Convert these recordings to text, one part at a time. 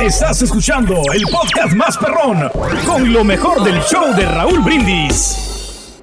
Estás escuchando el podcast más perrón con lo mejor del show de Raúl Brindis.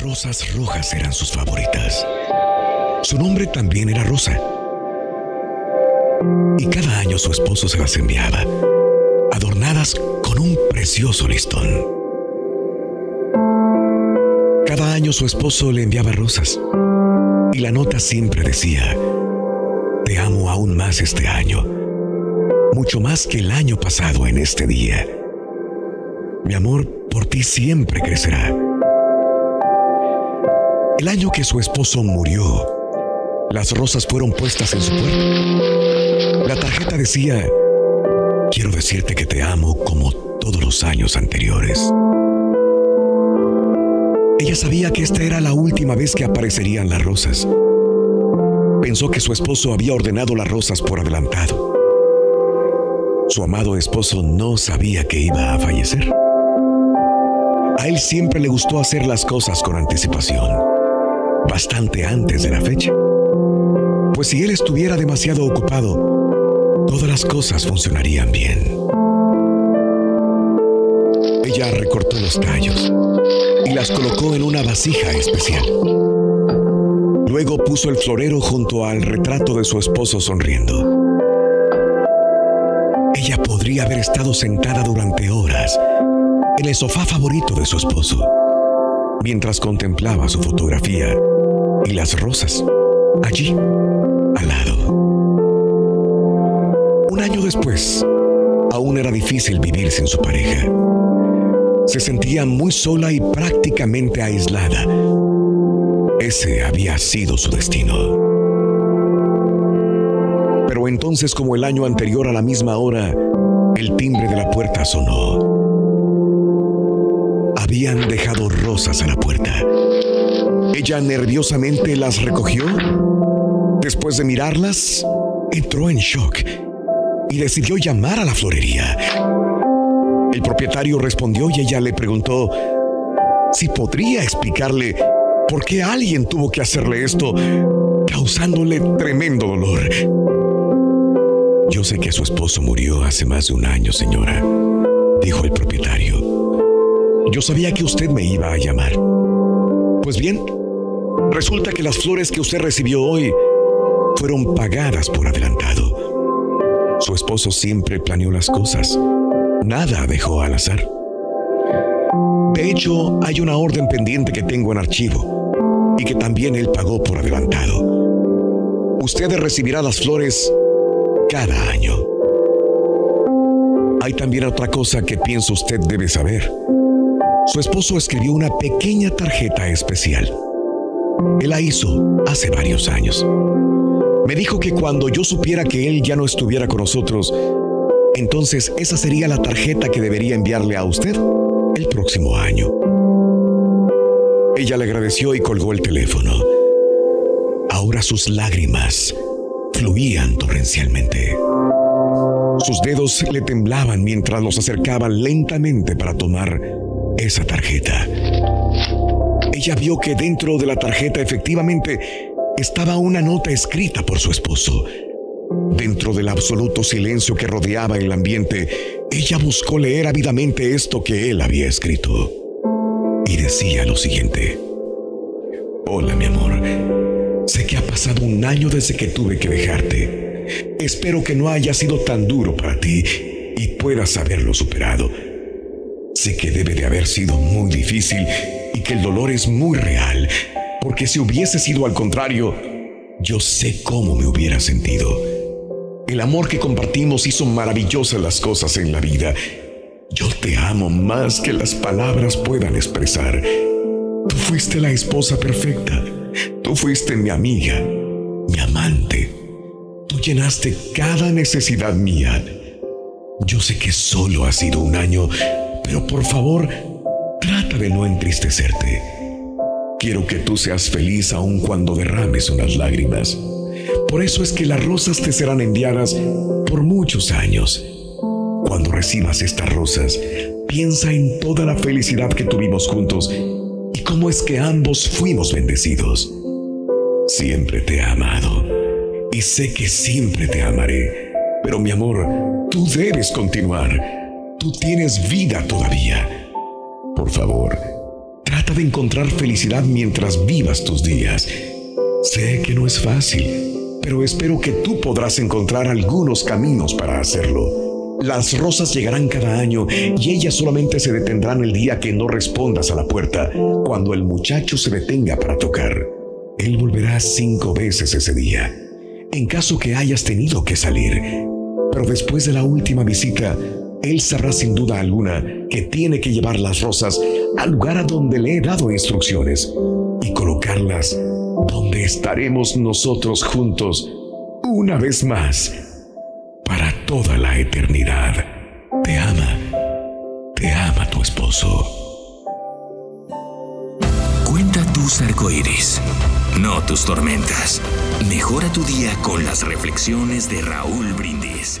Rosas rojas eran sus favoritas. Su nombre también era Rosa. Y cada año su esposo se las enviaba, adornadas con un precioso listón. Cada año su esposo le enviaba rosas. Y la nota siempre decía, te amo aún más este año, mucho más que el año pasado en este día. Mi amor por ti siempre crecerá. El año que su esposo murió, las rosas fueron puestas en su puerta. La tarjeta decía, quiero decirte que te amo como todos los años anteriores. Ella sabía que esta era la última vez que aparecerían las rosas pensó que su esposo había ordenado las rosas por adelantado. Su amado esposo no sabía que iba a fallecer. A él siempre le gustó hacer las cosas con anticipación, bastante antes de la fecha. Pues si él estuviera demasiado ocupado, todas las cosas funcionarían bien. Ella recortó los tallos y las colocó en una vasija especial. Luego puso el florero junto al retrato de su esposo sonriendo. Ella podría haber estado sentada durante horas en el sofá favorito de su esposo, mientras contemplaba su fotografía y las rosas allí, al lado. Un año después, aún era difícil vivir sin su pareja. Se sentía muy sola y prácticamente aislada ese había sido su destino. Pero entonces, como el año anterior a la misma hora, el timbre de la puerta sonó. Habían dejado rosas a la puerta. Ella nerviosamente las recogió. Después de mirarlas, entró en shock y decidió llamar a la florería. El propietario respondió y ella le preguntó si podría explicarle ¿Por qué alguien tuvo que hacerle esto, causándole tremendo dolor? Yo sé que su esposo murió hace más de un año, señora, dijo el propietario. Yo sabía que usted me iba a llamar. Pues bien, resulta que las flores que usted recibió hoy fueron pagadas por adelantado. Su esposo siempre planeó las cosas. Nada dejó al azar. De hecho, hay una orden pendiente que tengo en archivo y que también él pagó por adelantado. Usted recibirá las flores cada año. Hay también otra cosa que pienso usted debe saber. Su esposo escribió una pequeña tarjeta especial. Él la hizo hace varios años. Me dijo que cuando yo supiera que él ya no estuviera con nosotros, entonces esa sería la tarjeta que debería enviarle a usted el próximo año. Ella le agradeció y colgó el teléfono. Ahora sus lágrimas fluían torrencialmente. Sus dedos le temblaban mientras los acercaba lentamente para tomar esa tarjeta. Ella vio que dentro de la tarjeta efectivamente estaba una nota escrita por su esposo. Dentro del absoluto silencio que rodeaba el ambiente, ella buscó leer ávidamente esto que él había escrito y decía lo siguiente. Hola mi amor, sé que ha pasado un año desde que tuve que dejarte. espero que no haya sido tan duro para ti y puedas haberlo superado. Sé que debe de haber sido muy difícil y que el dolor es muy real, porque si hubiese sido al contrario, yo sé cómo me hubiera sentido. El amor que compartimos hizo maravillosas las cosas en la vida. Yo te amo más que las palabras puedan expresar. Tú fuiste la esposa perfecta. Tú fuiste mi amiga, mi amante. Tú llenaste cada necesidad mía. Yo sé que solo ha sido un año, pero por favor, trata de no entristecerte. Quiero que tú seas feliz aun cuando derrames unas lágrimas. Por eso es que las rosas te serán enviadas por muchos años. Cuando recibas estas rosas, piensa en toda la felicidad que tuvimos juntos y cómo es que ambos fuimos bendecidos. Siempre te he amado y sé que siempre te amaré. Pero mi amor, tú debes continuar. Tú tienes vida todavía. Por favor, trata de encontrar felicidad mientras vivas tus días. Sé que no es fácil, pero espero que tú podrás encontrar algunos caminos para hacerlo. Las rosas llegarán cada año y ellas solamente se detendrán el día que no respondas a la puerta, cuando el muchacho se detenga para tocar. Él volverá cinco veces ese día, en caso que hayas tenido que salir. Pero después de la última visita, él sabrá sin duda alguna que tiene que llevar las rosas al lugar a donde le he dado instrucciones y colocarlas donde estaremos nosotros juntos una vez más para toda la eternidad. Te ama, te ama tu esposo. Cuenta tus arcoíris no tus tormentas. Mejora tu día con las reflexiones de Raúl Brindis.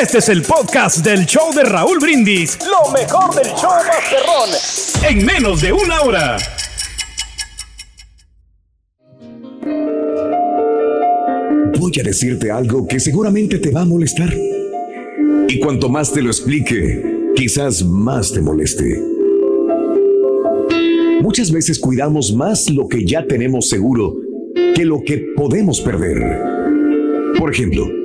Este es el podcast del show de Raúl Brindis. Lo mejor del show Masterrón. En menos de una hora. Voy a decirte algo que seguramente te va a molestar. Y cuanto más te lo explique, quizás más te moleste. Muchas veces cuidamos más lo que ya tenemos seguro que lo que podemos perder. Por ejemplo,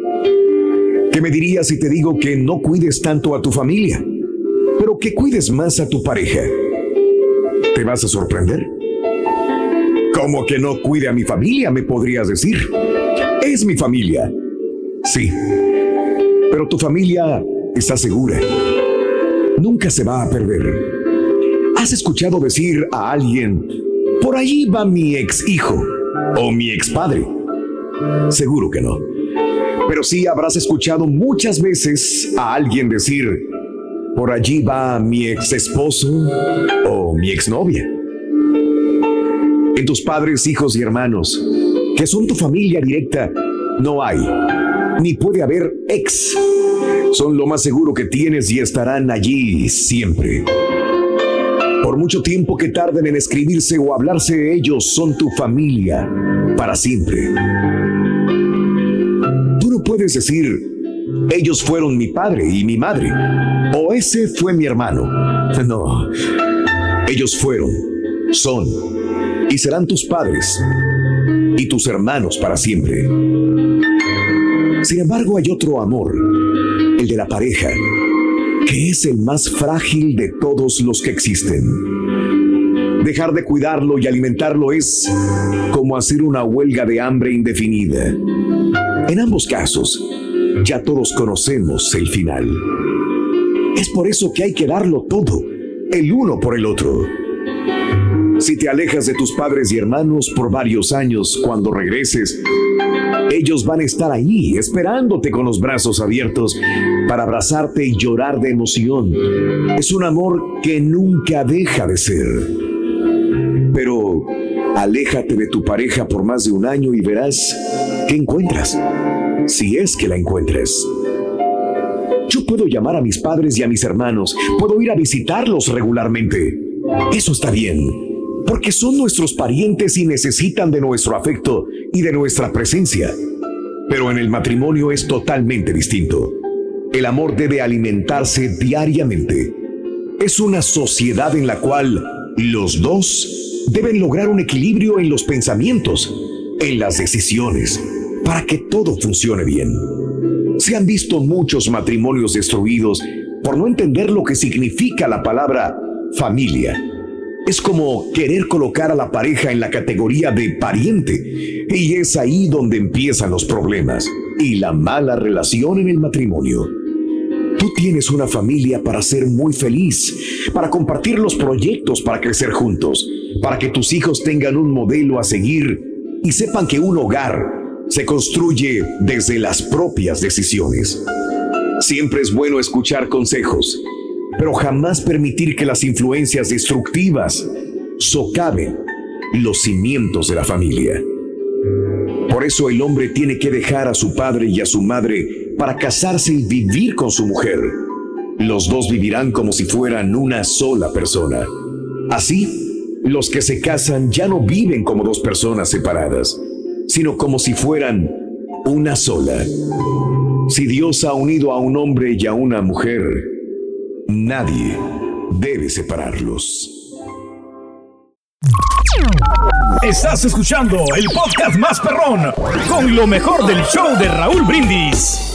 ¿Qué me dirías si te digo que no cuides tanto a tu familia, pero que cuides más a tu pareja? ¿Te vas a sorprender? ¿Cómo que no cuide a mi familia? Me podrías decir. Es mi familia. Sí. Pero tu familia está segura. Nunca se va a perder. ¿Has escuchado decir a alguien, por allí va mi ex hijo o mi ex padre? Seguro que no pero sí habrás escuchado muchas veces a alguien decir, por allí va mi ex esposo o mi exnovia. En tus padres, hijos y hermanos, que son tu familia directa, no hay, ni puede haber ex. Son lo más seguro que tienes y estarán allí siempre. Por mucho tiempo que tarden en escribirse o hablarse ellos, son tu familia para siempre puedes decir, ellos fueron mi padre y mi madre, o ese fue mi hermano. No, ellos fueron, son y serán tus padres y tus hermanos para siempre. Sin embargo, hay otro amor, el de la pareja, que es el más frágil de todos los que existen. Dejar de cuidarlo y alimentarlo es como hacer una huelga de hambre indefinida. En ambos casos, ya todos conocemos el final. Es por eso que hay que darlo todo, el uno por el otro. Si te alejas de tus padres y hermanos por varios años, cuando regreses, ellos van a estar ahí esperándote con los brazos abiertos para abrazarte y llorar de emoción. Es un amor que nunca deja de ser. Pero aléjate de tu pareja por más de un año y verás qué encuentras, si es que la encuentres. Yo puedo llamar a mis padres y a mis hermanos, puedo ir a visitarlos regularmente. Eso está bien, porque son nuestros parientes y necesitan de nuestro afecto y de nuestra presencia. Pero en el matrimonio es totalmente distinto. El amor debe alimentarse diariamente. Es una sociedad en la cual los dos deben lograr un equilibrio en los pensamientos, en las decisiones, para que todo funcione bien. Se han visto muchos matrimonios destruidos por no entender lo que significa la palabra familia. Es como querer colocar a la pareja en la categoría de pariente. Y es ahí donde empiezan los problemas y la mala relación en el matrimonio. Tú tienes una familia para ser muy feliz, para compartir los proyectos para crecer juntos, para que tus hijos tengan un modelo a seguir y sepan que un hogar se construye desde las propias decisiones. Siempre es bueno escuchar consejos, pero jamás permitir que las influencias destructivas socaven los cimientos de la familia. Por eso el hombre tiene que dejar a su padre y a su madre para casarse y vivir con su mujer. Los dos vivirán como si fueran una sola persona. Así, los que se casan ya no viven como dos personas separadas, sino como si fueran una sola. Si Dios ha unido a un hombre y a una mujer, nadie debe separarlos. Estás escuchando el podcast más perrón con lo mejor del show de Raúl Brindis.